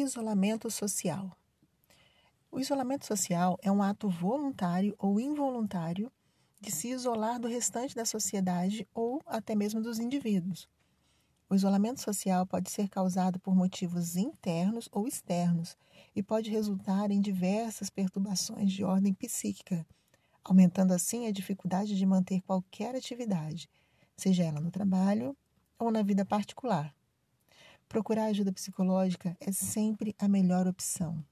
Isolamento social. O isolamento social é um ato voluntário ou involuntário de se isolar do restante da sociedade ou até mesmo dos indivíduos. O isolamento social pode ser causado por motivos internos ou externos e pode resultar em diversas perturbações de ordem psíquica, aumentando assim a dificuldade de manter qualquer atividade, seja ela no trabalho ou na vida particular. Procurar ajuda psicológica é sempre a melhor opção.